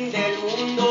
fin del mundo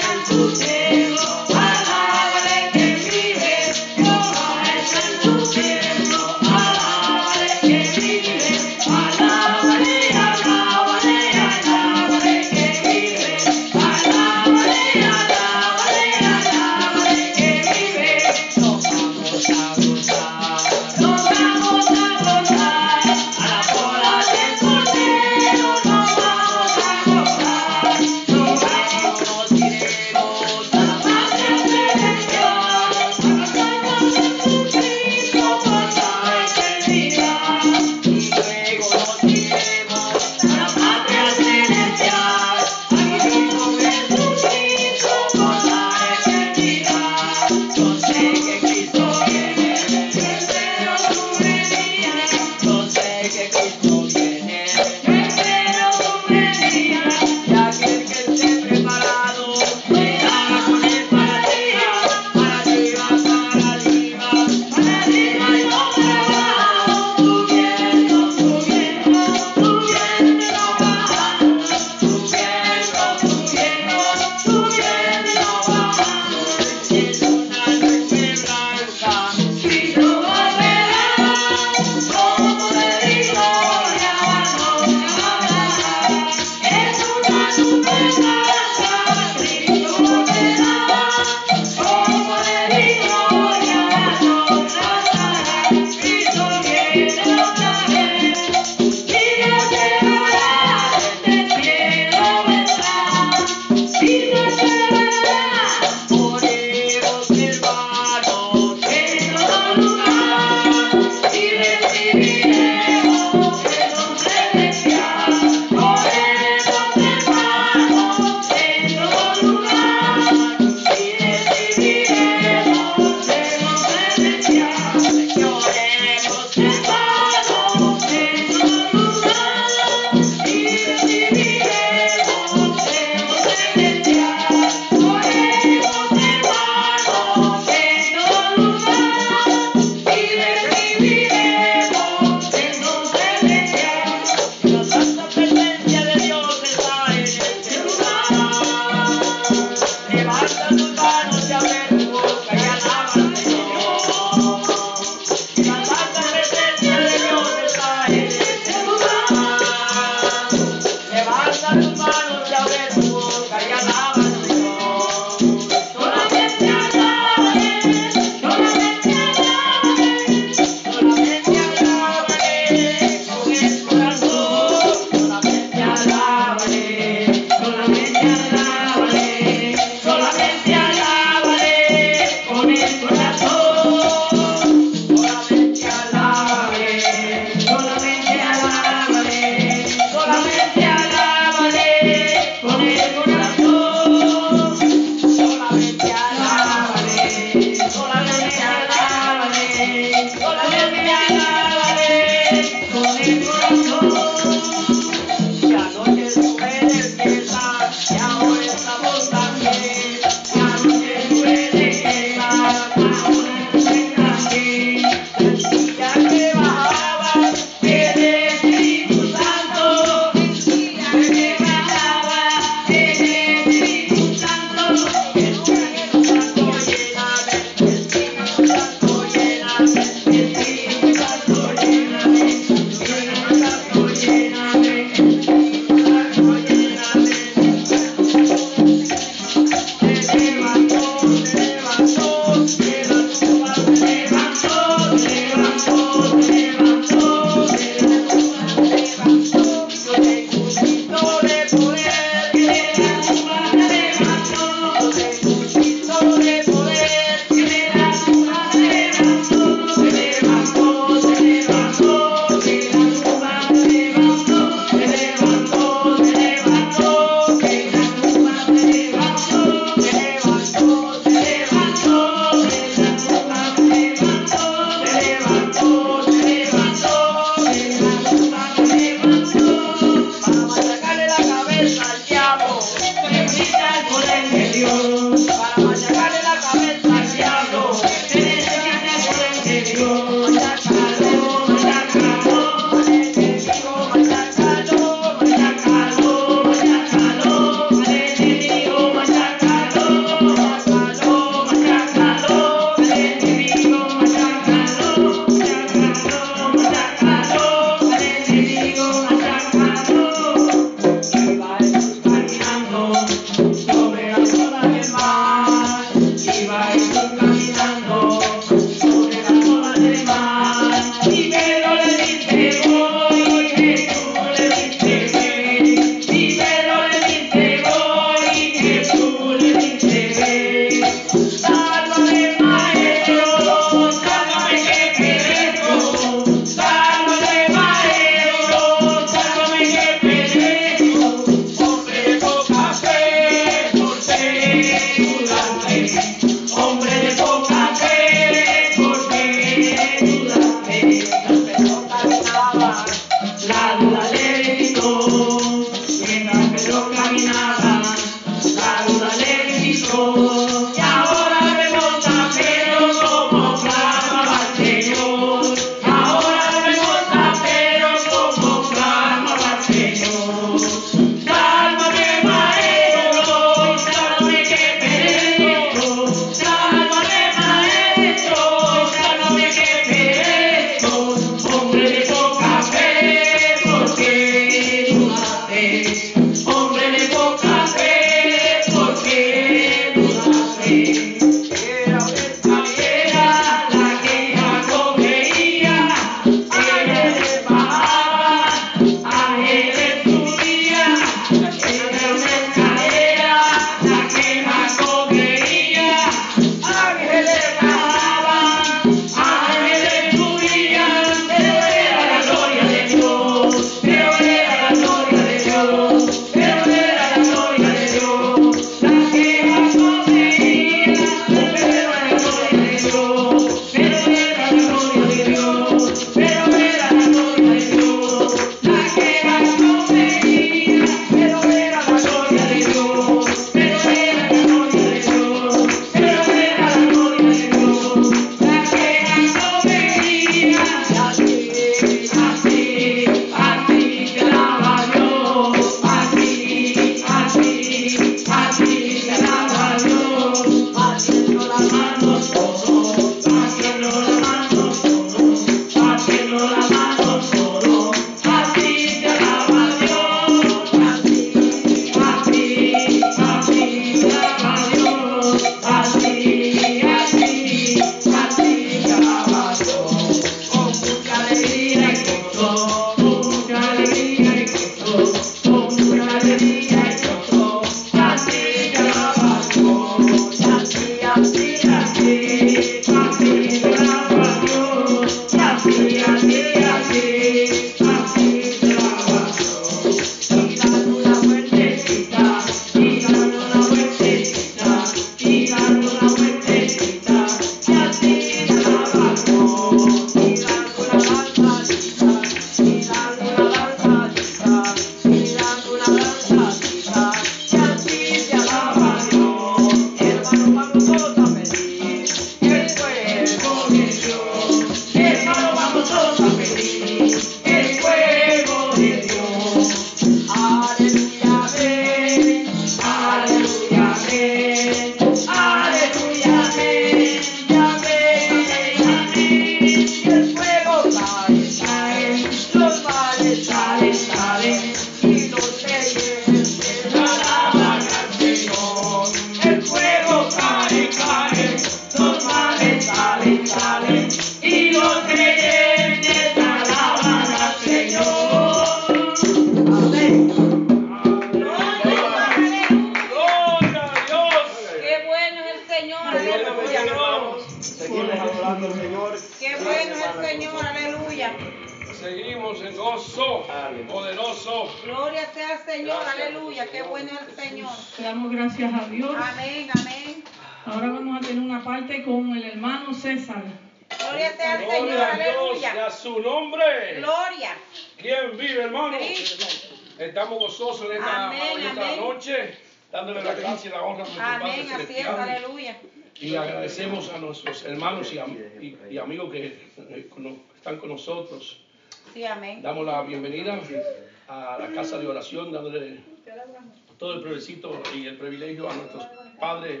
y el privilegio a nuestros padres,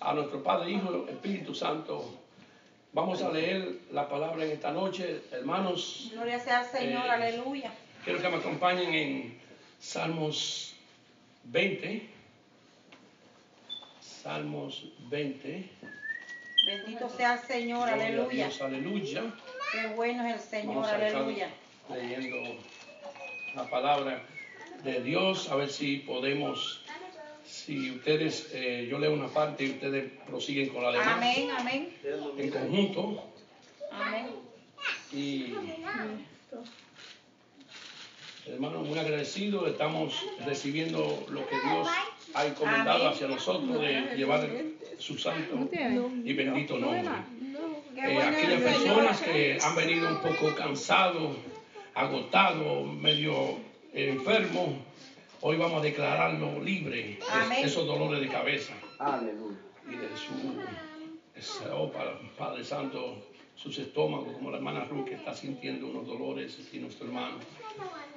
a nuestro Padre, Hijo, Espíritu Santo. Vamos a leer la palabra en esta noche, hermanos. Gloria sea al Señor, Eh, aleluya. Quiero que me acompañen en Salmos 20. Salmos 20. Bendito sea el Señor, Gloria aleluya. Dios, aleluya. Qué bueno es el Señor, aleluya. leyendo la palabra de Dios, a ver si podemos, si ustedes, eh, yo leo una parte y ustedes prosiguen con la demás Amén, amén. en conjunto. Amén. Y hermanos, muy agradecidos, estamos recibiendo lo que Dios ha encomendado hacia nosotros de llevar su santo y bendito nombre. Eh, aquellas personas que han venido un poco cansados, agotados, medio enfermos, hoy vamos a declararlo libre de Amén. esos dolores de cabeza Aleluya. y de su ese- oh, pa- Padre Santo, sus estómagos, como la hermana Ruth que está sintiendo unos dolores y nuestro hermano.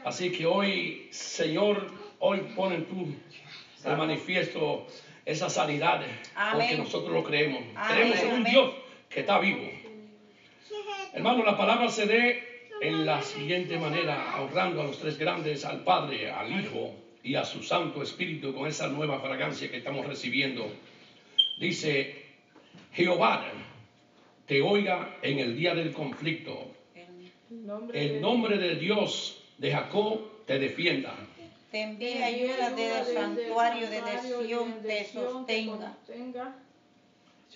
Así que hoy, Señor, hoy ponen tú de manifiesto esas sanidades, porque nosotros lo creemos. Amén, Creemos en un. Dios que está vivo. Hermano, la palabra se dé en la siguiente manera, honrando a los tres grandes, al Padre, al Hijo y a su Santo Espíritu con esa nueva fragancia que estamos recibiendo. Dice, Jehová te oiga en el día del conflicto. El nombre de Dios de Jacob te defienda. Te envíe ayuda desde el santuario de Sion, te sostenga.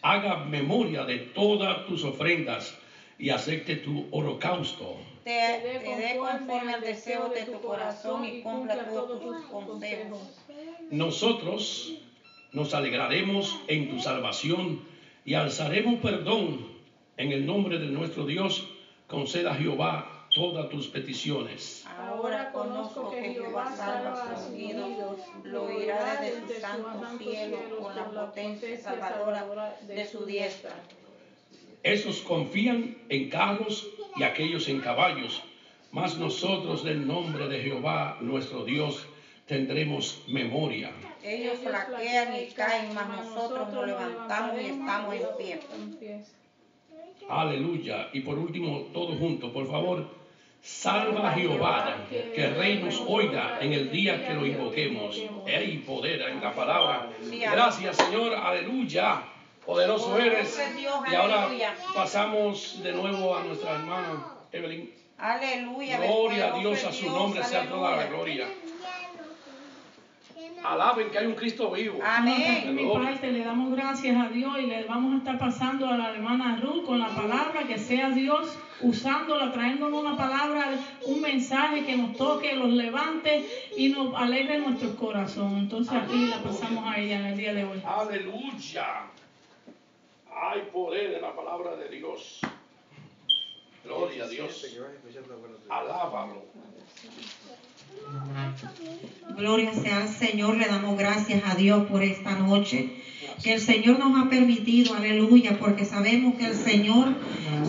Haga memoria de todas tus ofrendas y acepte tu holocausto. Te, te dé conforme al deseo de tu corazón y cumpla todos tus consejos. Nosotros nos alegraremos en tu salvación y alzaremos perdón en el nombre de nuestro Dios. Conceda a Jehová todas tus peticiones. Ahora conozco que Jehová salva a sus ungidos, lo oirá desde su santo cielo con la potencia salvadora de su diestra. Esos confían en carros y aquellos en caballos, mas nosotros del nombre de Jehová nuestro Dios tendremos memoria. Ellos flaquean y caen, mas nosotros nos levantamos y estamos en pie. Aleluya. Y por último, todos juntos, por favor, salva a Jehová, que el rey nos oiga en el día que lo invoquemos. Hay poder en la palabra. Gracias, Señor. Aleluya. Poderoso eres. Y ahora pasamos de nuevo a nuestra hermana Evelyn. Aleluya. Gloria a Dios, a su nombre sea toda la gloria. Alaben que hay un Cristo vivo. Amén. Mi parte le damos gracias a Dios y le vamos a estar pasando a la hermana Ruth con la palabra, que sea Dios usándola, trayéndonos una palabra, un mensaje que nos toque, los levante y nos alegre nuestro corazón. Entonces aquí la pasamos a ella en el día de hoy. Aleluya. Hay poder en la palabra de Dios. Gloria a Dios. Alábalo. Gloria sea al Señor, le damos gracias a Dios por esta noche. Que el Señor nos ha permitido, aleluya, porque sabemos que el Señor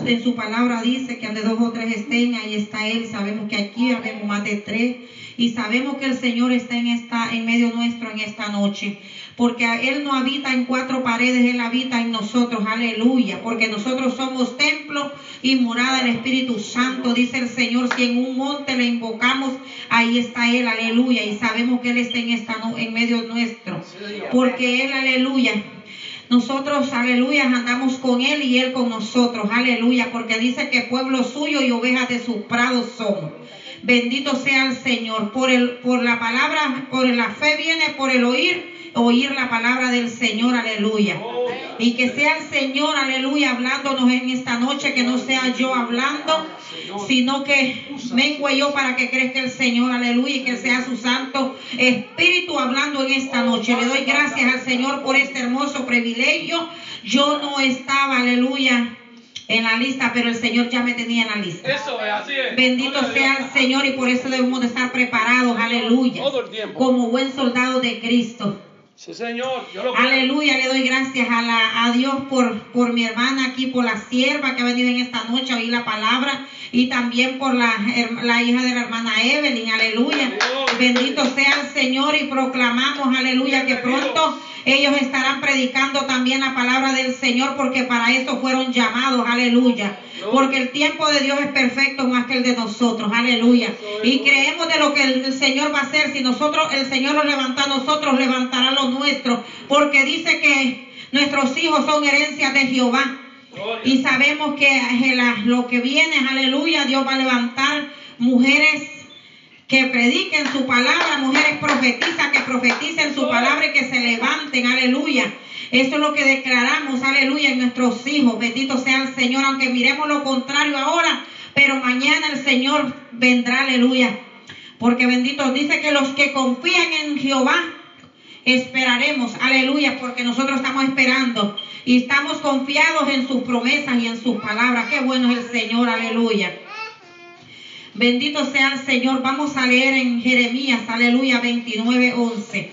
en su palabra dice que donde dos o tres estén, ahí está Él. Sabemos que aquí habemos más de tres. Y sabemos que el Señor está en, esta, en medio nuestro en esta noche. Porque Él no habita en cuatro paredes, Él habita en nosotros, aleluya. Porque nosotros somos templo y morada del Espíritu Santo, dice el Señor. Si en un monte le invocamos, ahí está Él, aleluya. Y sabemos que Él está en, esta, en medio nuestro. Porque Él, aleluya. Nosotros, aleluya, andamos con Él y Él con nosotros, aleluya, porque dice que pueblo suyo y ovejas de sus prados somos. Bendito sea el Señor. Por, el, por la palabra, por la fe viene por el oír, oír la palabra del Señor, aleluya. Y que sea el Señor, aleluya, hablándonos en esta noche, que no sea yo hablando, sino que mengue yo para que crezca el Señor, aleluya, y que sea su Santo Espíritu hablando en esta noche. Le doy gracias al Señor por este hermoso privilegio. Yo no estaba, aleluya, en la lista, pero el Señor ya me tenía en la lista. Eso es, así es. Bendito sea el Señor y por eso debemos de estar preparados, aleluya, Todo el tiempo. como buen soldado de Cristo. Sí, Señor. Yo lo Aleluya, le doy gracias a, la, a Dios por, por mi hermana aquí, por la sierva que ha venido en esta noche a oír la palabra y también por la, la hija de la hermana Evelyn, aleluya. Bendito sea el Señor y proclamamos, aleluya, que pronto ellos estarán predicando también la palabra del Señor porque para eso fueron llamados, aleluya. Porque el tiempo de Dios es perfecto más que el de nosotros, aleluya. Y creemos de lo que el, Señor va a hacer. Si nosotros, el Señor lo levanta a nosotros, levantará los nuestros. Porque dice que nuestros hijos son herencias de Jehová. Y sabemos que lo que viene, aleluya, Dios va a levantar mujeres que prediquen su palabra, mujeres profetizas que profeticen su palabra y que se levanten, aleluya. Eso es lo que declaramos, aleluya, en nuestros hijos. Bendito sea el Señor, aunque miremos lo contrario ahora, pero mañana el Señor vendrá, aleluya. Porque bendito dice que los que confían en Jehová esperaremos, aleluya, porque nosotros estamos esperando y estamos confiados en sus promesas y en sus palabras. Qué bueno es el Señor, aleluya. Bendito sea el Señor. Vamos a leer en Jeremías, aleluya, 29, 11.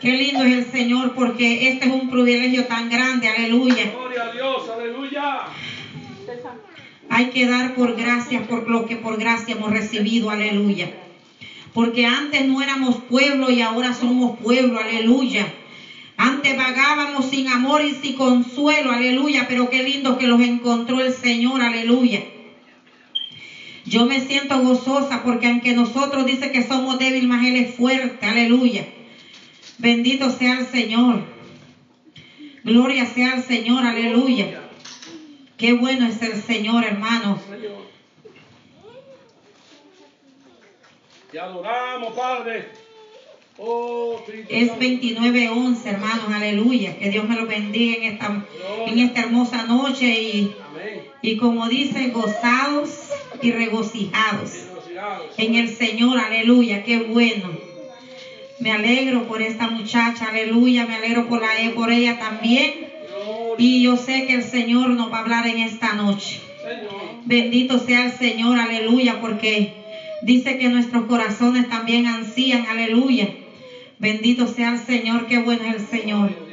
Qué lindo es el Señor porque este es un privilegio tan grande, aleluya. Gloria a Dios, aleluya. Hay que dar por gracia por lo que por gracia hemos recibido, aleluya. Porque antes no éramos pueblo y ahora somos pueblo, aleluya. Antes vagábamos sin amor y sin consuelo, aleluya. Pero qué lindo que los encontró el Señor, aleluya. Yo me siento gozosa porque aunque nosotros dice que somos débiles, más Él es fuerte, aleluya. Bendito sea el Señor. Gloria sea al Señor, aleluya. Qué bueno es el Señor, hermano. Señor. Te adoramos, Padre. Oh, Es Santo. 29:11, hermanos, aleluya. Que Dios me lo bendiga en esta, en esta hermosa noche y, Amén. y como dice, gozados y regocijados en el Señor, aleluya. Qué bueno. Me alegro por esta muchacha, aleluya. Me alegro por, la, por ella también. Y yo sé que el Señor nos va a hablar en esta noche. Bendito sea el Señor, aleluya, porque dice que nuestros corazones también ansían, aleluya. Bendito sea el Señor, qué bueno es el Señor.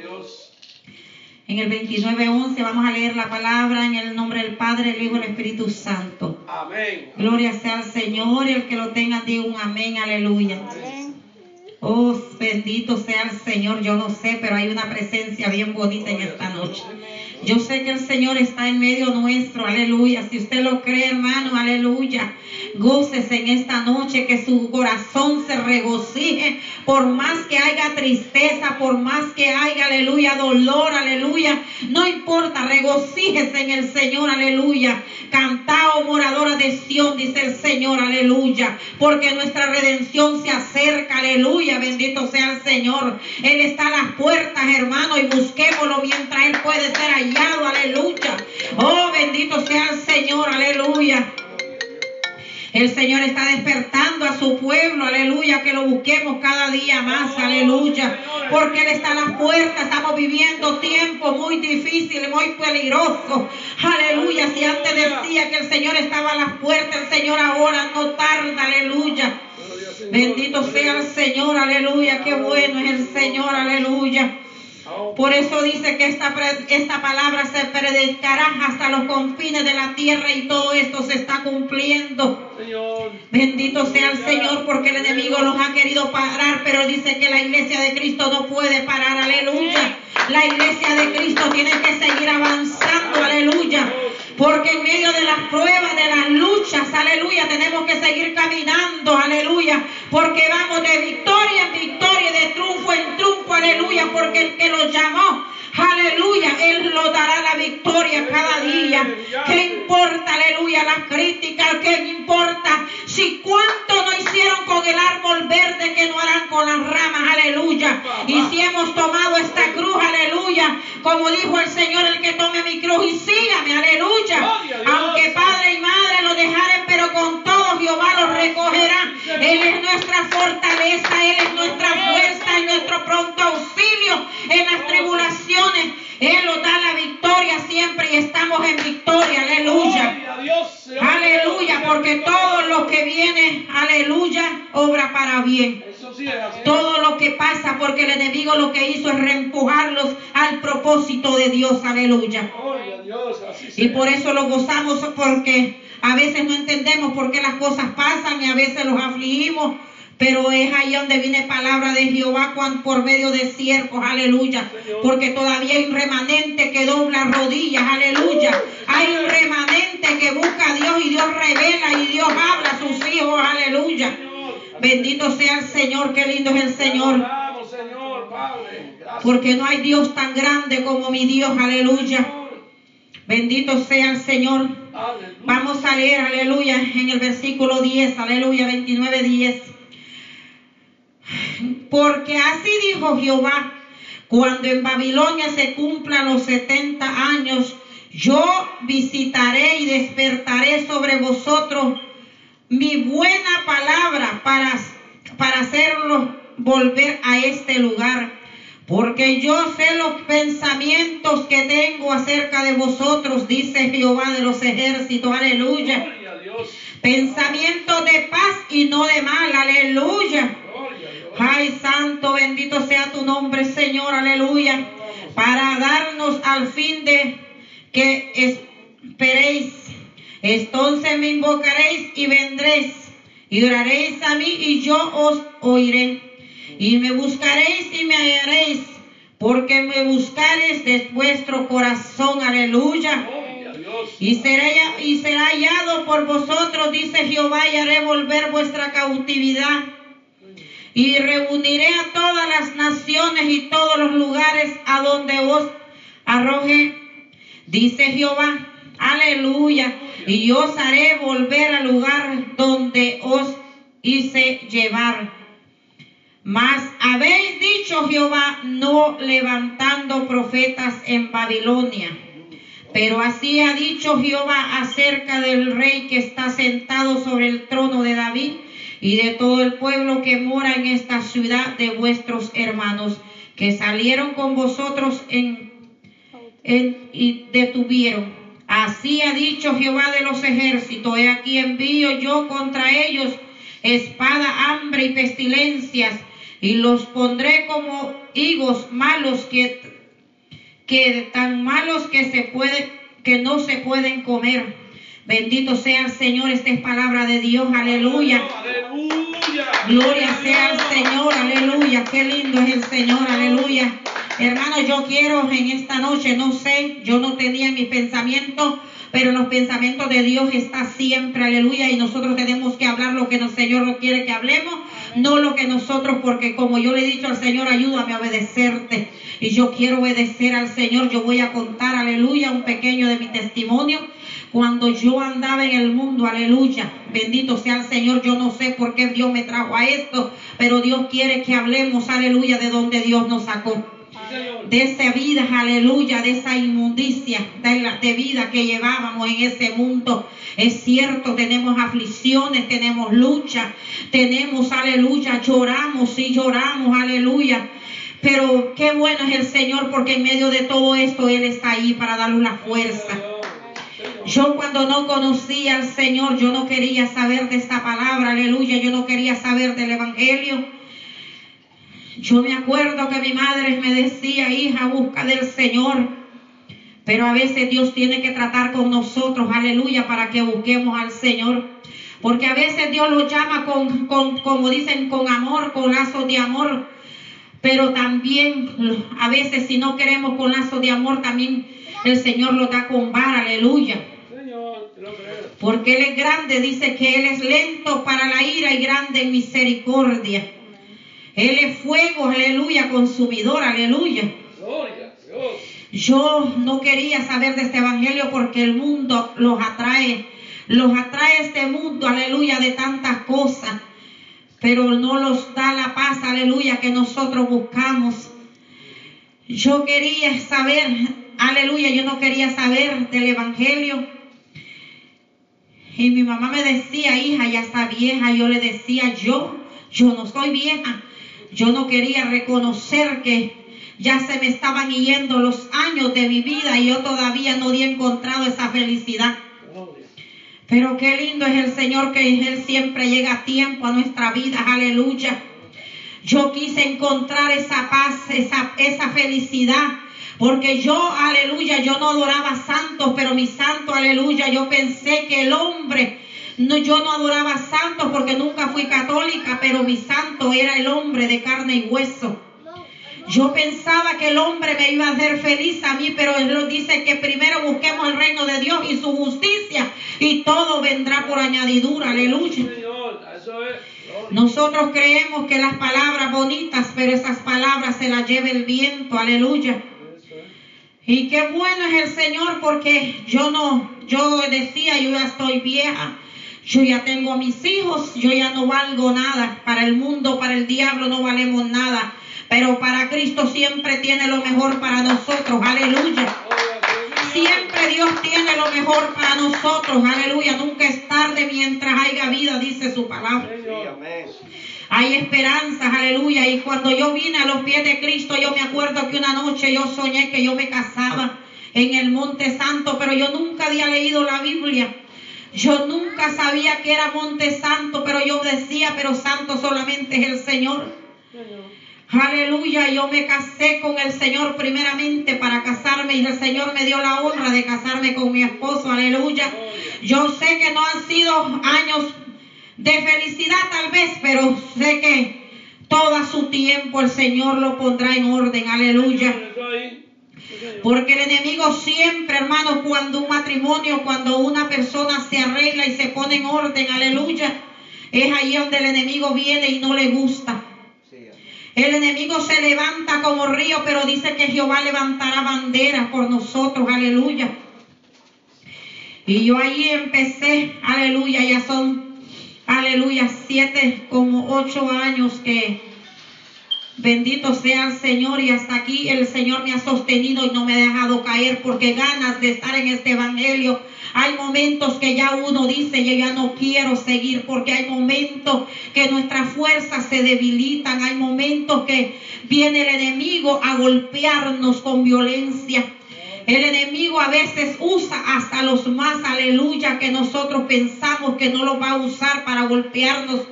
En el 29.11 vamos a leer la palabra en el nombre del Padre, el Hijo y el Espíritu Santo. Amén. Gloria sea al Señor y el que lo tenga diga un amén, aleluya. Oh, bendito sea el Señor. Yo no sé, pero hay una presencia bien bonita en esta noche. Yo sé que el Señor está en medio nuestro, aleluya. Si usted lo cree, hermano, aleluya. Gócese en esta noche, que su corazón se regocije, por más que haya tristeza, por más que haya, aleluya, dolor, aleluya. No importa, regocíjese en el Señor, aleluya. Cantao, moradora de Sión, dice el Señor, aleluya. Porque nuestra redención se acerca, aleluya. Bendito sea el Señor. Él está a las puertas, hermano, y busquémoslo mientras Él puede ser aleluya. Oh, bendito sea el Señor, aleluya. El Señor está despertando a su pueblo, aleluya, que lo busquemos cada día más, aleluya, porque Él está a las puertas, estamos viviendo tiempos muy difíciles, muy peligrosos, aleluya, si antes decía que el Señor estaba a las puertas, el Señor ahora no tarda, aleluya, bendito sea el Señor, aleluya, qué bueno es el Señor, aleluya. Por eso dice que esta, esta palabra se predicará hasta los confines de la tierra y todo esto se está cumpliendo. Señor. Bendito sea el Señor porque el enemigo los ha querido parar, pero dice que la iglesia de Cristo no puede parar, aleluya. La iglesia de Cristo tiene que seguir avanzando, aleluya. Porque en medio de las pruebas, de las luchas, aleluya, tenemos que seguir caminando, aleluya. Porque vamos de victoria en victoria, de triunfo en triunfo, aleluya. Porque el que los llamó, aleluya, Él nos dará la victoria cada día. ¿Qué importa, aleluya, las críticas? ¿Qué importa? Si cuánto no hicieron con el árbol verde que no harán con las ramas, aleluya. Y si hemos tomado esta cruz, aleluya, como dijo el Señor, el que tome mi cruz y sígame, aleluya. Aunque padre y madre lo dejaren, pero con todo Jehová los recogerá. Él es nuestra fortaleza, Él es nuestra fuerza y nuestro pronto auxilio en las tribulaciones. Él nos da la victoria siempre y estamos en victoria, aleluya. Dios. Aleluya, porque todo lo que viene, aleluya, obra para bien. Sí. Todo lo que pasa porque el enemigo lo que hizo es reempujarlos al propósito de Dios, aleluya. Gloria a Dios, así Y por eso lo gozamos porque a veces no entendemos por qué las cosas pasan y a veces los afligimos. Pero es ahí donde viene palabra de Jehová cuan- por medio de siervos, aleluya. Porque todavía hay un remanente que dobla rodillas, aleluya. Hay un remanente que busca a Dios y Dios revela y Dios habla a sus hijos, aleluya. Bendito sea el Señor, qué lindo es el Señor. Porque no hay Dios tan grande como mi Dios, aleluya. Bendito sea el Señor. Vamos a leer, aleluya, en el versículo 10, aleluya, 29, 10. Porque así dijo Jehová, cuando en Babilonia se cumplan los 70 años, yo visitaré y despertaré sobre vosotros mi buena palabra para, para hacerlos volver a este lugar. Porque yo sé los pensamientos que tengo acerca de vosotros, dice Jehová de los ejércitos, aleluya. Pensamientos de paz y no de mal, aleluya. Ay, santo, bendito sea tu nombre, Señor, aleluya. Para darnos al fin de que esperéis. Entonces me invocaréis y vendréis. Y oraréis a mí y yo os oiré. Y me buscaréis y me hallaréis. Porque me buscaréis de vuestro corazón, aleluya. Y será, y será hallado por vosotros, dice Jehová, y haré volver vuestra cautividad. Y reuniré a todas las naciones y todos los lugares a donde os arroje, dice Jehová. Aleluya. Y os haré volver al lugar donde os hice llevar. Mas habéis dicho Jehová, no levantando profetas en Babilonia. Pero así ha dicho Jehová acerca del rey que está sentado sobre el trono de David y de todo el pueblo que mora en esta ciudad de vuestros hermanos, que salieron con vosotros en, y detuvieron. Así ha dicho Jehová de los ejércitos, he aquí envío yo contra ellos espada, hambre y pestilencias, y los pondré como higos malos que tan malos que se que no se pueden comer. Bendito sea el Señor, esta es palabra de Dios, aleluya. Aleluya. Gloria sea al Señor, aleluya. Qué lindo es el Señor, aleluya. Hermano, yo quiero en esta noche, no sé, yo no tenía mis pensamientos, pero los pensamientos de Dios está siempre, aleluya. Y nosotros tenemos que hablar lo que el Señor nos quiere que hablemos, no lo que nosotros, porque como yo le he dicho al Señor, ayúdame a obedecerte. Y yo quiero obedecer al Señor. Yo voy a contar, aleluya, un pequeño de mi testimonio. Cuando yo andaba en el mundo, aleluya, bendito sea el Señor, yo no sé por qué Dios me trajo a esto, pero Dios quiere que hablemos, aleluya, de donde Dios nos sacó. De esa vida, aleluya, de esa inmundicia, de, la, de vida que llevábamos en ese mundo. Es cierto, tenemos aflicciones, tenemos lucha, tenemos, aleluya, lloramos, sí lloramos, aleluya. Pero qué bueno es el Señor porque en medio de todo esto Él está ahí para darnos la fuerza. Yo cuando no conocía al Señor, yo no quería saber de esta palabra, aleluya, yo no quería saber del Evangelio. Yo me acuerdo que mi madre me decía, hija, busca del Señor. Pero a veces Dios tiene que tratar con nosotros, aleluya, para que busquemos al Señor. Porque a veces Dios lo llama con, con como dicen, con amor, con lazos de amor. Pero también a veces si no queremos con lazos de amor, también el Señor lo da con vara, aleluya. Porque Él es grande, dice que Él es lento para la ira y grande en misericordia. Él es fuego, aleluya, consumidor, aleluya. Yo no quería saber de este evangelio porque el mundo los atrae, los atrae este mundo, aleluya, de tantas cosas, pero no los da la paz, aleluya, que nosotros buscamos. Yo quería saber, aleluya, yo no quería saber del evangelio. Y mi mamá me decía, hija, ya está vieja. Yo le decía, yo, yo no soy vieja. Yo no quería reconocer que ya se me estaban yendo los años de mi vida y yo todavía no había encontrado esa felicidad. Pero qué lindo es el Señor que Él siempre llega a tiempo a nuestra vida, aleluya. Yo quise encontrar esa paz, esa, esa felicidad. Porque yo, aleluya, yo no adoraba santos, pero mi santo, aleluya, yo pensé que el hombre, no, yo no adoraba santos porque nunca fui católica, pero mi santo era el hombre de carne y hueso. Yo pensaba que el hombre me iba a hacer feliz a mí, pero él dice que primero busquemos el reino de Dios y su justicia y todo vendrá por añadidura, aleluya. Nosotros creemos que las palabras bonitas, pero esas palabras se las lleva el viento, aleluya. Y qué bueno es el Señor porque yo no, yo decía, yo ya estoy vieja, yo ya tengo a mis hijos, yo ya no valgo nada. Para el mundo, para el diablo no valemos nada. Pero para Cristo siempre tiene lo mejor para nosotros, aleluya. Siempre Dios tiene lo mejor para nosotros, aleluya. Nunca es tarde mientras haya vida, dice su palabra. Hay esperanzas, aleluya. Y cuando yo vine a los pies de Cristo, yo me acuerdo que una noche yo soñé que yo me casaba en el Monte Santo, pero yo nunca había leído la Biblia. Yo nunca sabía que era Monte Santo, pero yo decía, pero santo solamente es el Señor. Aleluya, yo me casé con el Señor primeramente para casarme y el Señor me dio la honra de casarme con mi esposo. Aleluya. Yo sé que no han sido años de felicidad tal vez, pero sé que todo su tiempo el Señor lo pondrá en orden. Aleluya. Porque el enemigo siempre, hermano, cuando un matrimonio, cuando una persona se arregla y se pone en orden, aleluya, es ahí donde el enemigo viene y no le gusta. El enemigo se levanta como río, pero dice que Jehová levantará bandera por nosotros, aleluya. Y yo ahí empecé, aleluya, ya son, aleluya, siete, como ocho años que bendito sea el Señor y hasta aquí el Señor me ha sostenido y no me ha dejado caer porque ganas de estar en este evangelio hay momentos que ya uno dice, yo ya no quiero seguir porque hay momentos que nuestras fuerzas se debilitan, hay momentos que viene el enemigo a golpearnos con violencia. El enemigo a veces usa hasta los más, aleluya, que nosotros pensamos que no los va a usar para golpearnos.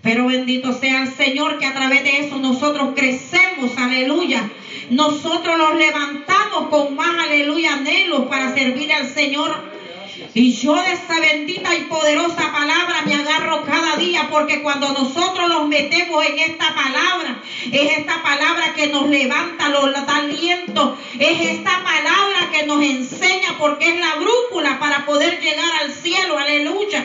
Pero bendito sea el Señor que a través de eso nosotros crecemos, aleluya. Nosotros los levantamos con más, aleluya, anhelos para servir al Señor. Y yo de esta bendita y poderosa palabra me agarro cada día porque cuando nosotros nos metemos en esta palabra, es esta palabra que nos levanta los alientos, es esta palabra que nos enseña porque es la brújula para poder llegar al cielo, aleluya.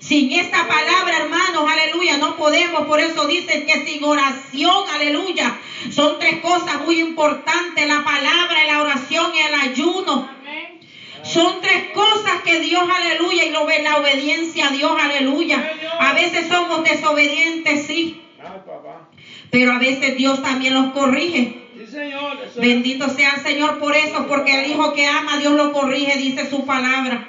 Sin esta palabra, hermanos, aleluya, no podemos. Por eso dicen que sin oración, aleluya, son tres cosas muy importantes, la palabra, la oración y el ayuno. Son tres cosas que Dios, aleluya, y lo ve la obediencia a Dios, aleluya. A veces somos desobedientes, sí. Pero a veces Dios también los corrige. Bendito sea el Señor por eso, porque el hijo que ama, Dios lo corrige, dice su palabra.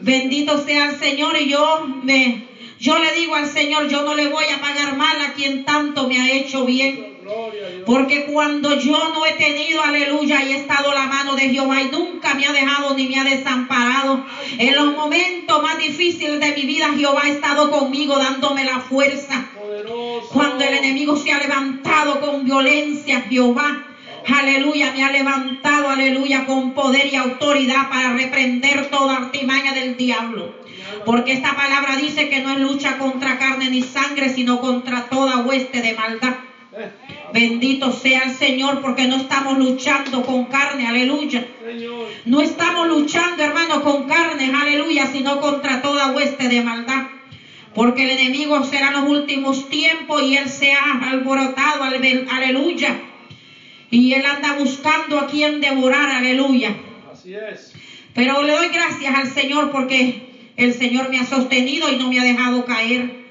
Bendito sea el Señor y yo me, yo le digo al Señor, yo no le voy a pagar mal a quien tanto me ha hecho bien. Porque cuando yo no he tenido, aleluya, y he estado la mano de Jehová y nunca me ha dejado ni me ha desamparado. En los momentos más difíciles de mi vida, Jehová ha estado conmigo dándome la fuerza. Cuando el enemigo se ha levantado con violencia, Jehová. Aleluya, me ha levantado, aleluya, con poder y autoridad para reprender toda artimaña del diablo. Porque esta palabra dice que no es lucha contra carne ni sangre, sino contra toda hueste de maldad. Bendito sea el Señor porque no estamos luchando con carne, aleluya. No estamos luchando, hermano, con carne, aleluya, sino contra toda hueste de maldad. Porque el enemigo será en los últimos tiempos y él se ha alborotado, aleluya. Y él anda buscando a quien devorar, aleluya. Así es. Pero le doy gracias al Señor porque el Señor me ha sostenido y no me ha dejado caer.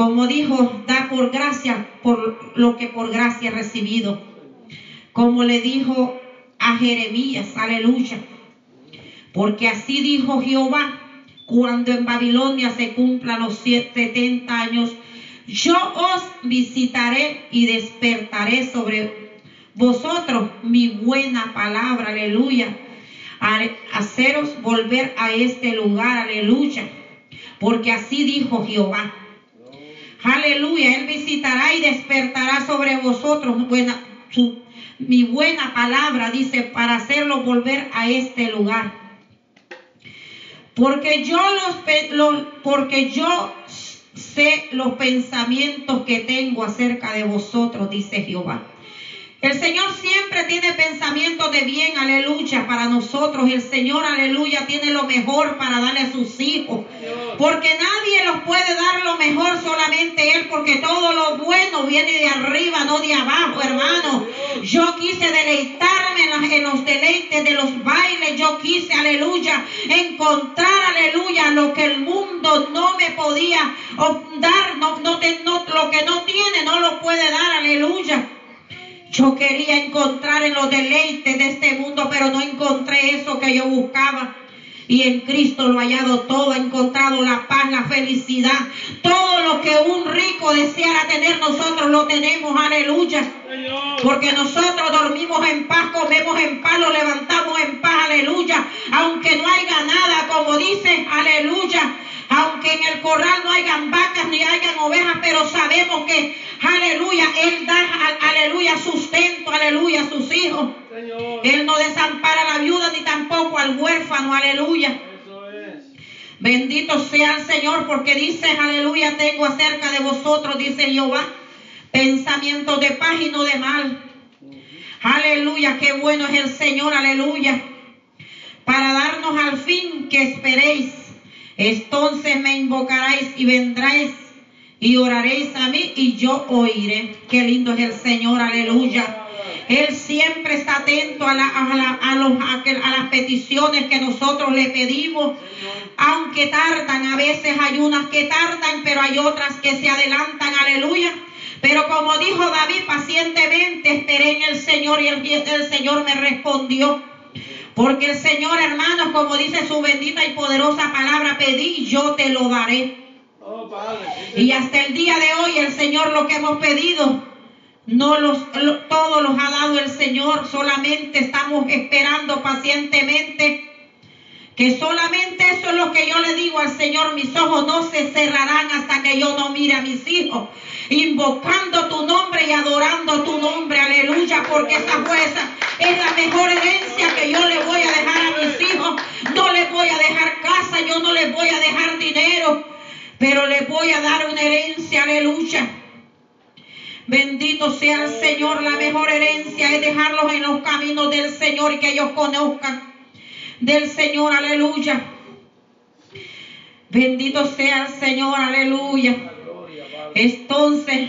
Como dijo, da por gracia por lo que por gracia he recibido. Como le dijo a Jeremías, aleluya. Porque así dijo Jehová, cuando en Babilonia se cumplan los 70 años, yo os visitaré y despertaré sobre vosotros mi buena palabra, aleluya. Haceros volver a este lugar, aleluya. Porque así dijo Jehová Aleluya, Él visitará y despertará sobre vosotros buena, mi buena palabra, dice, para hacerlo volver a este lugar. Porque yo porque yo sé los pensamientos que tengo acerca de vosotros, dice Jehová. El Señor siempre tiene pensamientos de bien, aleluya, para nosotros. El Señor, aleluya, tiene lo mejor para darle a sus hijos. Porque nadie los puede dar lo mejor, solamente Él, porque todo lo bueno viene de arriba, no de abajo, hermano. Yo quise deleitarme en los, deleites de los bailes. Yo quise, aleluya, encontrar, aleluya, lo que el mundo no me podía dar, no, no, lo que no tiene, no lo puede. Yo quería encontrar en los deleites de este mundo, pero no encontré eso que yo buscaba. Y en Cristo lo he hallado todo, he encontrado la paz, la felicidad. Todo lo que un rico deseara tener, nosotros lo tenemos, aleluya. Porque nosotros dormimos en paz, comemos en paz, lo levantamos en paz, aleluya. Aunque no haya nada, como dice, aleluya. Aunque en el corral no hayan vacas ni hayan ovejas, pero sabemos que, aleluya, Él da, aleluya, sustento, aleluya, a sus hijos. Él no desampara a la viuda ni tampoco al huérfano, aleluya. Bendito sea el Señor, porque dice, aleluya, tengo acerca de vosotros, dice Jehová, pensamientos de paz y no de mal. Aleluya, qué bueno es el Señor, aleluya. Para darnos al fin que esperéis entonces me invocaréis y vendréis y oraréis a mí y yo oiré. Qué lindo es el Señor, aleluya. Él siempre está atento a, a, las peticiones que nosotros le pedimos, aunque tardan, a veces hay unas que tardan, pero hay otras que se adelantan, aleluya. Pero como dijo David, pacientemente esperé en el Señor y el Señor me respondió. Porque el Señor, hermanos, como dice su bendita y poderosa palabra, pedí, yo te lo daré. Oh, y hasta el día de hoy el Señor lo que hemos pedido, no los, todos los ha dado el Señor, solamente estamos esperando pacientemente. Que solamente eso es lo que yo le digo al Señor, mis ojos no se cerrarán hasta que yo no mire a mis hijos invocando tu nombre y adorando tu nombre, aleluya, porque esa fuerza es la mejor herencia que yo le voy a dejar a mis hijos. No les voy a dejar casa, yo no les voy a dejar dinero, pero les voy a dar una herencia, aleluya. Bendito sea el Señor, la mejor herencia es dejarlos en los caminos del Señor y que ellos conozcan del Señor, aleluya. Bendito sea el Señor, aleluya. Entonces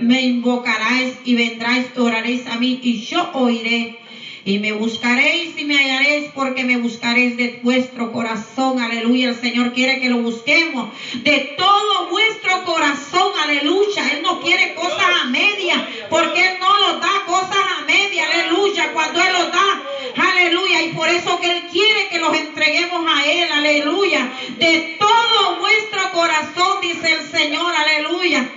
me invocaréis y vendráis, oraréis a mí y yo oiré. Y me buscaréis y me hallaréis porque me buscaréis de vuestro corazón. Aleluya. El Señor quiere que lo busquemos de todo vuestro corazón. Aleluya. Él no quiere cosas a media porque Él no lo da cosas a media. Aleluya. Cuando Él lo da. Aleluya. Y por eso que Él quiere que los entreguemos a Él. Aleluya. De todo vuestro corazón, dice el Señor. Aleluya.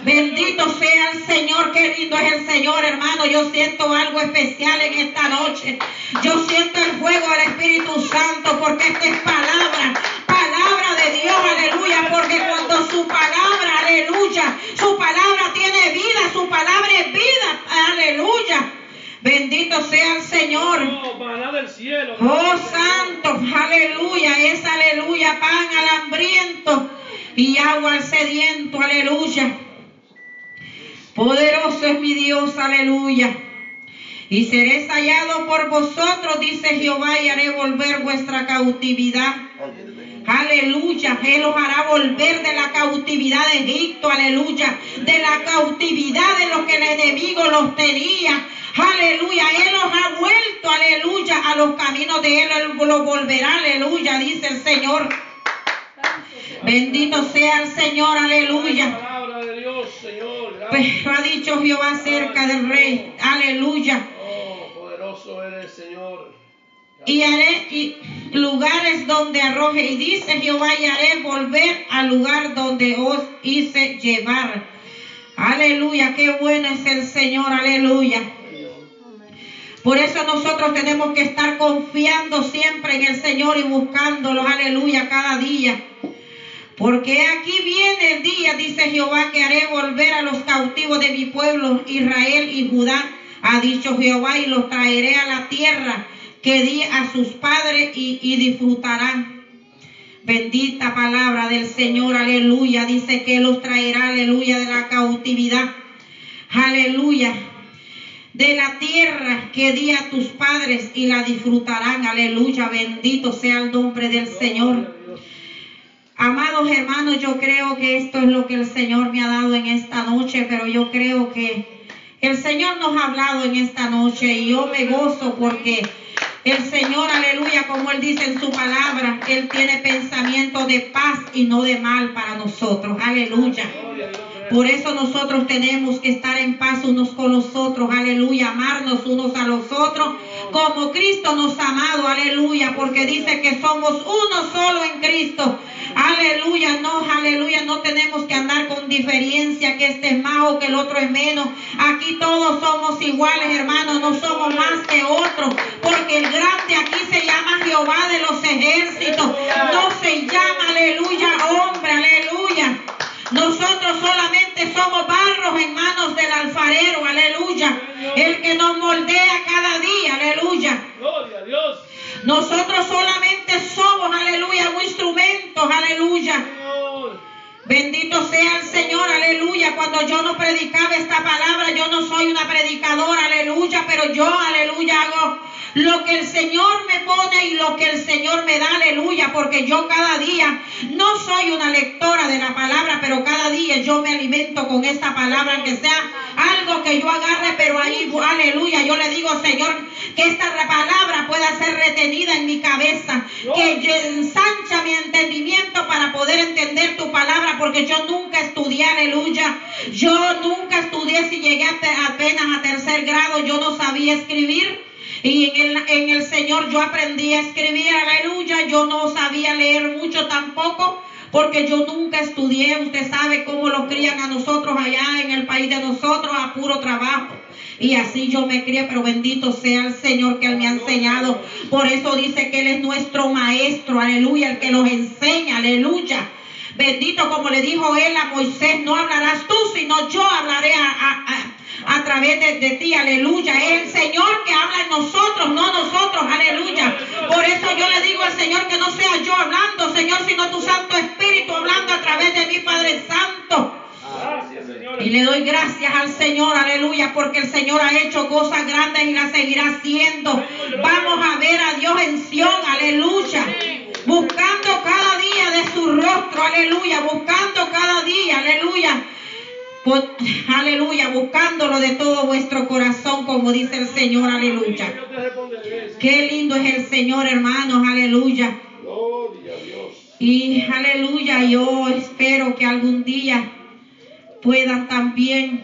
Bendito sea el Señor. Qué lindo es el Señor, hermano. Yo siento algo especial en esta noche. Yo siento el fuego del Espíritu Santo porque esta es palabra. Palabra de Dios, aleluya. Porque cuando su palabra, aleluya, su palabra tiene vida, su palabra es vida, aleluya. Bendito sea el Señor. Oh, santo, aleluya. Es aleluya, pan al hambriento y agua al sediento, aleluya. Poderoso es mi Dios, aleluya. Y seré hallado por vosotros, dice Jehová, y haré volver vuestra cautividad. Aleluya. Él os hará volver de la cautividad de Egipto. Aleluya. De la cautividad de lo que el enemigo los tenía. Aleluya. Él os ha vuelto. Aleluya. A los caminos de Él. Él los volverá. Aleluya. Dice el Señor. Bendito sea el Señor. Aleluya. Pero ha dicho Jehová acerca del rey. Aleluya. Señor. Y haré y lugares donde arroje. Y dice Jehová, y haré volver al lugar donde os hice llevar. Aleluya, qué bueno es el Señor, aleluya. Por eso nosotros tenemos que estar confiando siempre en el Señor y buscándolo, aleluya, cada día. Porque aquí viene el día, dice Jehová, que haré volver a los cautivos de mi pueblo Israel y Judá, ha dicho Jehová, y los traeré a la tierra que di a sus padres y, y disfrutarán. Bendita palabra del Señor, aleluya. Dice que los traerá, aleluya, de la cautividad. Aleluya. De la tierra que di a tus padres y la disfrutarán. Aleluya. Bendito sea el nombre del Señor. Amados hermanos, yo creo que esto es lo que el Señor me ha dado en esta noche, pero yo creo que el Señor nos ha hablado en esta noche y yo me gozo porque el Señor, aleluya, como Él dice en su palabra, Él tiene pensamiento de paz y no de mal para nosotros. Aleluya. Por eso nosotros tenemos que estar en paz unos con los otros, aleluya, amarnos unos a los otros, como Cristo nos ha amado, aleluya, porque dice que somos uno solo en Cristo. Aleluya, no, aleluya, no tenemos que andar con diferencia, que este es más o que el otro es menos. Aquí todos somos iguales, hermanos, no somos más que otros, porque el grande aquí se llama Jehová de los ejércitos, no se llama, aleluya, hombre, aleluya. Nosotros solamente somos barros en manos del alfarero, aleluya. El que nos moldea cada día, aleluya. Gloria a Dios. Nosotros solamente somos, aleluya, un instrumento, aleluya. Bendito sea el Señor, aleluya. Cuando yo no predicaba esta palabra, yo no soy una predicadora, aleluya, pero yo, aleluya, hago lo que el Señor me pone y lo que el Señor me da, aleluya, porque yo cada día no soy una lectora de la palabra, pero cada día yo me alimento con esta palabra, aunque sea algo que yo agarre, pero ahí, aleluya, yo le digo, Señor, que esta palabra pueda ser retenida en mi cabeza, que ensancha mi entendimiento para poder entender tu palabra, porque yo nunca estudié, aleluya, yo nunca estudié si llegué apenas a tercer grado, yo no sabía escribir. Y en el, en el Señor yo aprendí a escribir, aleluya. Yo no sabía leer mucho tampoco, porque yo nunca estudié. Usted sabe cómo lo crían a nosotros allá en el país de nosotros a puro trabajo. Y así yo me crié, pero bendito sea el Señor que Él me ha enseñado. Por eso dice que Él es nuestro maestro, aleluya, el que nos enseña, aleluya. Bendito como le dijo Él a Moisés, no hablarás tú, sino yo hablaré a- a- a través de, de ti, aleluya. Es el Señor que habla en nosotros, no nosotros, aleluya. Por eso yo le digo al Señor que no sea yo hablando, Señor, sino tu Santo Espíritu hablando a través de mi Padre Santo. Y le doy gracias al Señor, aleluya, porque el Señor ha hecho cosas grandes y las seguirá haciendo. Vamos a ver a Dios en Sion, aleluya. Buscando cada día de su rostro, aleluya. Buscando cada día, aleluya. Pues, aleluya, buscándolo de todo vuestro corazón, como dice el Señor, aleluya. Qué lindo es el Señor, hermanos, aleluya. Gloria a Dios. Y aleluya, yo espero que algún día puedan también,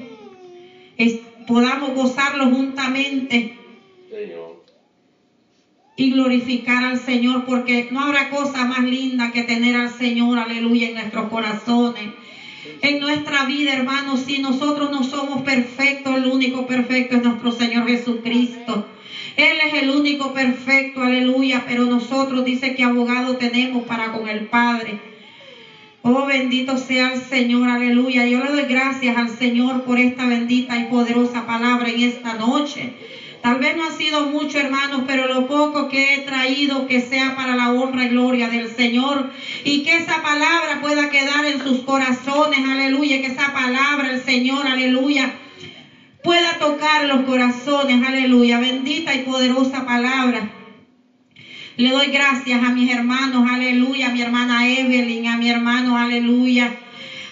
es- podamos gozarlo juntamente Señor. y glorificar al Señor, porque no habrá cosa más linda que tener al Señor, aleluya, en nuestros corazones. En nuestra vida, hermanos, si nosotros no somos perfectos, el único perfecto es nuestro Señor Jesucristo. Él es el único perfecto, aleluya, pero nosotros dice que abogado tenemos para con el Padre. Oh, bendito sea el Señor, aleluya. Yo le doy gracias al Señor por esta bendita y poderosa palabra en esta noche. Tal vez no ha sido mucho, hermanos, pero lo poco que he traído que sea para la honra y gloria del Señor y que esa palabra pueda quedar en sus corazones, aleluya, que esa palabra, el Señor, aleluya, pueda tocar los corazones, aleluya, bendita y poderosa palabra. Le doy gracias a mis hermanos, aleluya, a mi hermana Evelyn, a mi hermano, aleluya,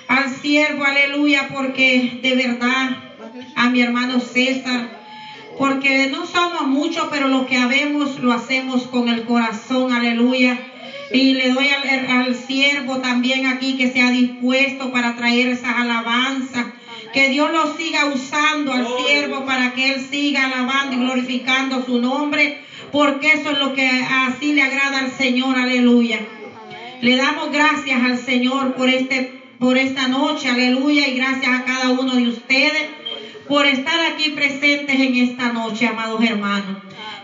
al siervo, aleluya, porque de verdad, a mi hermano César, porque no somos muchos, pero lo que habemos lo hacemos con el corazón, aleluya. Y le doy al, al siervo también aquí que sea dispuesto para traer esas alabanzas. Que Dios lo siga usando al siervo para que él siga alabando y glorificando su nombre, porque eso es lo que así le agrada al Señor, aleluya. Le damos gracias al Señor por este por esta noche, aleluya, y gracias a cada uno de ustedes por estar aquí presentes en esta noche, amados hermanos.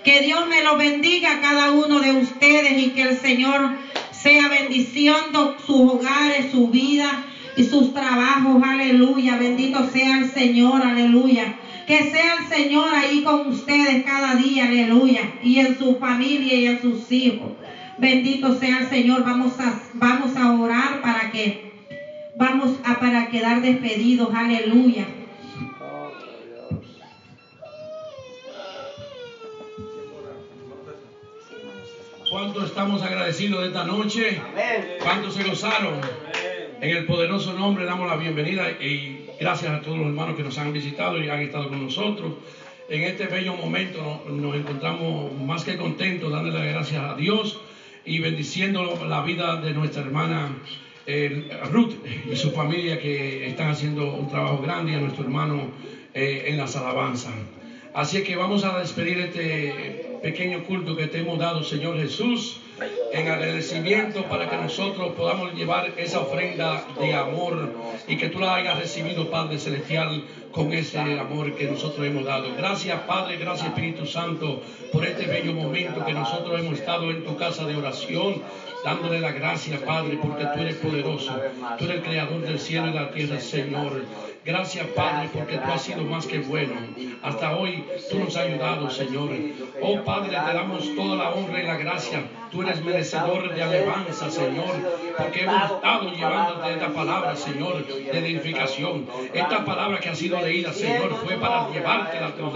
Que Dios me lo bendiga a cada uno de ustedes y que el Señor sea bendiciendo sus hogares, su vida y sus trabajos, aleluya. Bendito sea el Señor, aleluya. Que sea el Señor ahí con ustedes cada día, aleluya. Y en su familia y en sus hijos. Bendito sea el Señor. Vamos a, vamos a orar para que, vamos a para quedar despedidos, aleluya. ¿Cuánto estamos agradecidos de esta noche? ¿Cuántos se gozaron? En el poderoso nombre damos la bienvenida y gracias a todos los hermanos que nos han visitado y han estado con nosotros. En este bello momento nos encontramos más que contentos, dándole las gracias a Dios y bendiciendo la vida de nuestra hermana eh, Ruth y su familia que están haciendo un trabajo grande y a nuestro hermano eh, en las alabanzas. Así que vamos a despedir este pequeño culto que te hemos dado, Señor Jesús, en agradecimiento para que nosotros podamos llevar esa ofrenda de amor y que tú la hayas recibido, Padre Celestial, con ese amor que nosotros hemos dado. Gracias, Padre, gracias, Espíritu Santo, por este bello momento que nosotros hemos estado en tu casa de oración, dándole la gracia, Padre, porque tú eres poderoso, tú eres el creador del cielo y la tierra, Señor. Gracias, Padre, porque tú has sido más que bueno. Hasta hoy tú nos has ayudado, Señor. Oh, Padre, te damos toda la honra y la gracia. Tú eres merecedor de alabanza, Señor, porque hemos estado llevándote esta palabra, Señor, de edificación. Esta palabra que ha sido leída, Señor, fue para llevarte al trono,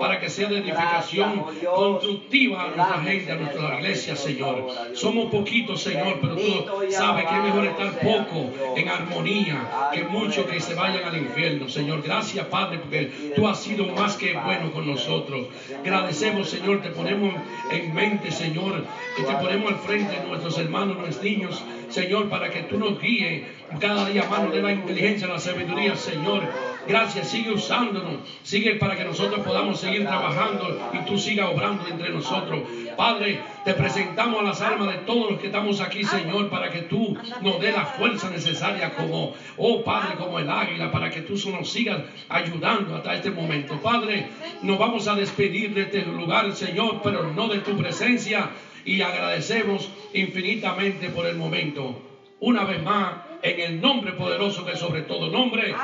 para que sea de edificación constructiva a nuestra gente, a nuestra iglesia, Señor. Somos poquitos, Señor, pero tú sabes que es mejor estar poco en armonía que muchos que se vayan al infierno, Señor. Gracias, Padre, porque tú has sido más que bueno con nosotros. Agradecemos, Señor, te ponemos en mente, Señor, te ponemos al frente de nuestros hermanos, nuestros niños, Señor, para que tú nos guíes cada día más, de la inteligencia, la sabiduría, Señor. Gracias, sigue usándonos, sigue para que nosotros podamos seguir trabajando y tú sigas obrando entre nosotros. Padre, te presentamos a las almas de todos los que estamos aquí, Señor, para que tú nos dé la fuerza necesaria como, oh Padre, como el águila, para que tú nos sigas ayudando hasta este momento. Padre, nos vamos a despedir de este lugar, Señor, pero no de tu presencia y agradecemos infinitamente por el momento. Una vez más, en el nombre poderoso que sobre todo nombre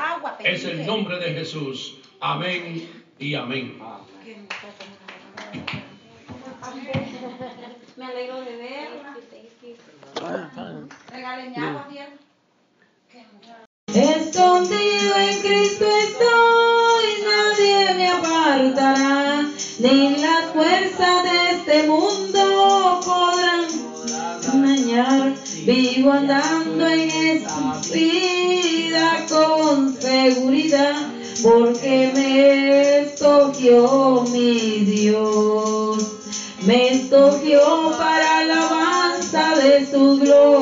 es el nombre de Jesús. Amén y amén. Me alegro de ver. Escondido en Cristo estoy, nadie me apartará, ni las fuerzas de este mundo podrán dañar. Vivo andando en esta vida con seguridad, porque me escogió mi Dios. Me escogió para alabanza de su gloria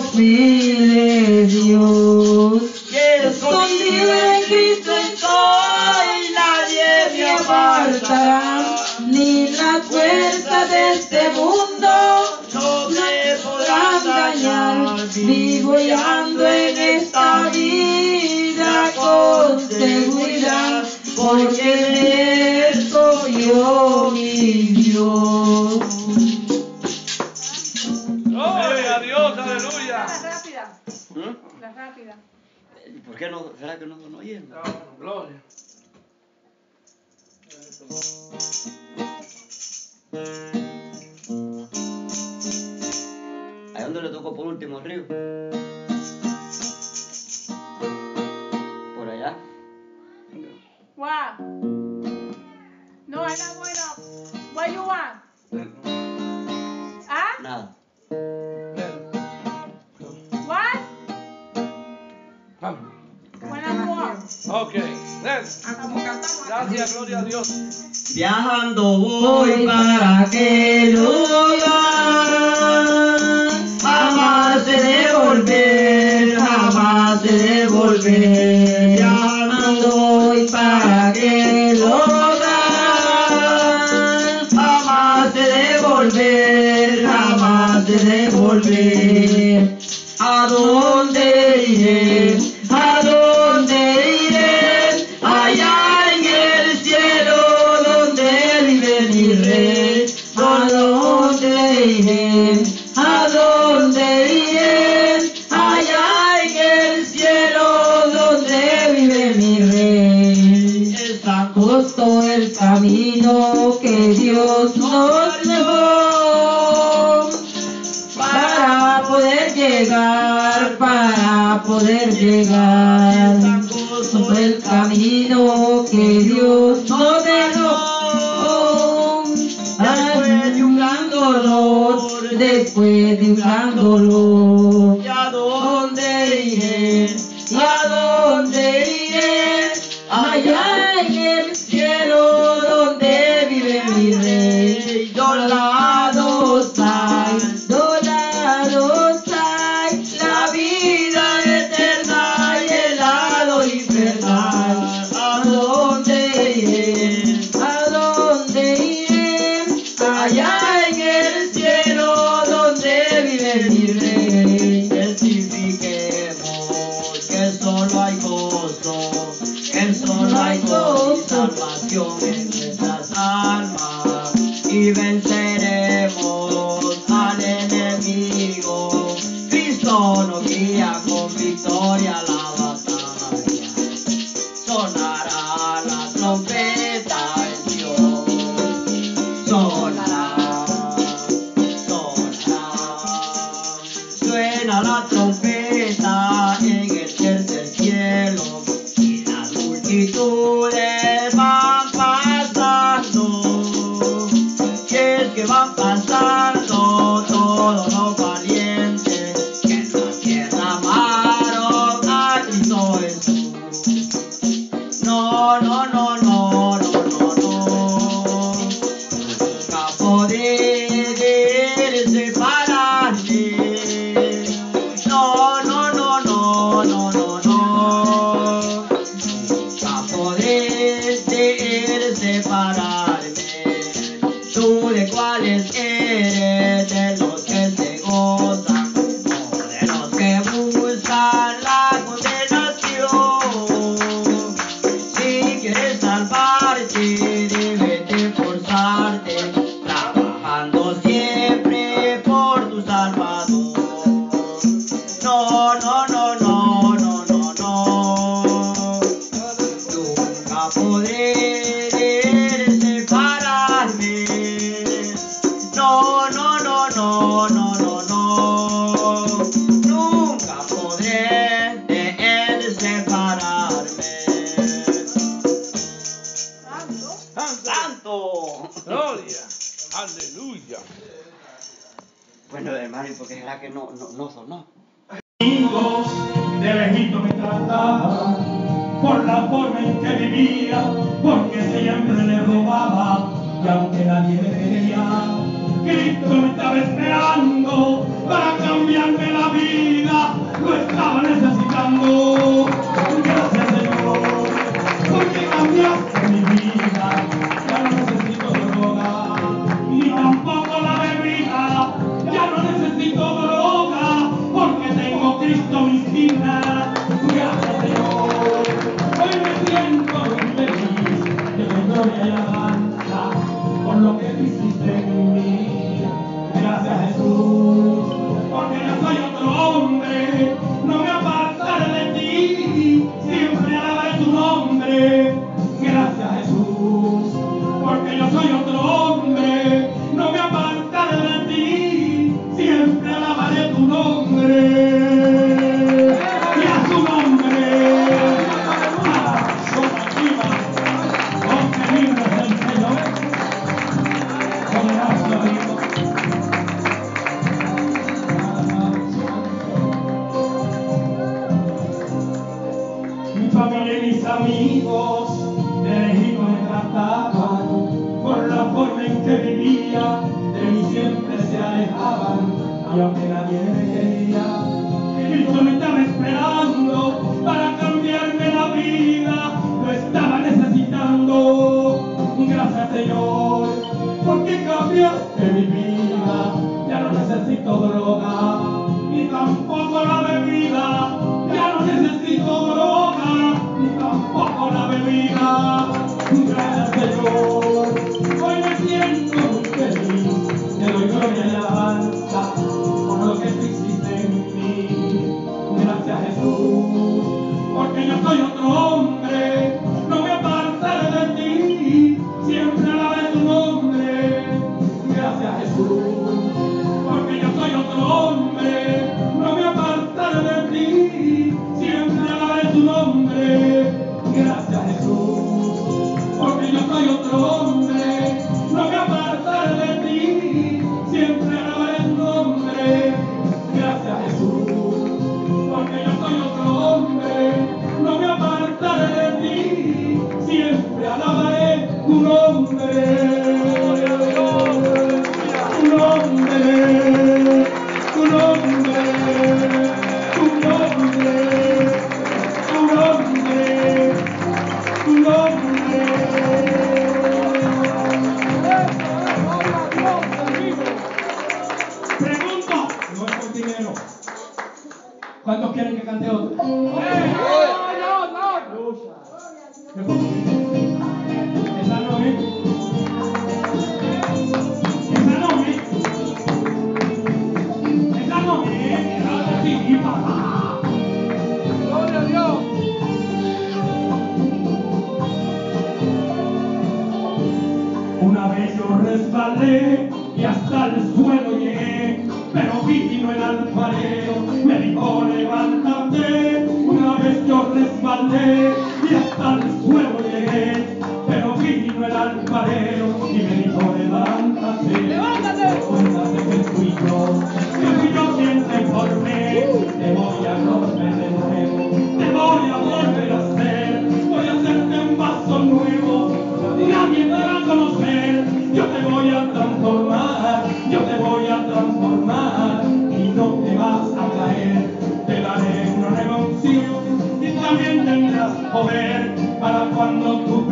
confíe Dios. poder llegar sobre el camino que Dios nos dejó. Después de un gran dolor, después de un gran dolor. Yo me la viene grave yo resbalé y hasta el suelo llegué, pero vino el alfarero, me dijo levántate, una vez yo resbalé y hasta el suelo llegué, pero vino el alfarero y me dijo levántate, levántate, cuéntate que fui yo, que fui yo quien te formé, te voy a romper de nuevo. Oh,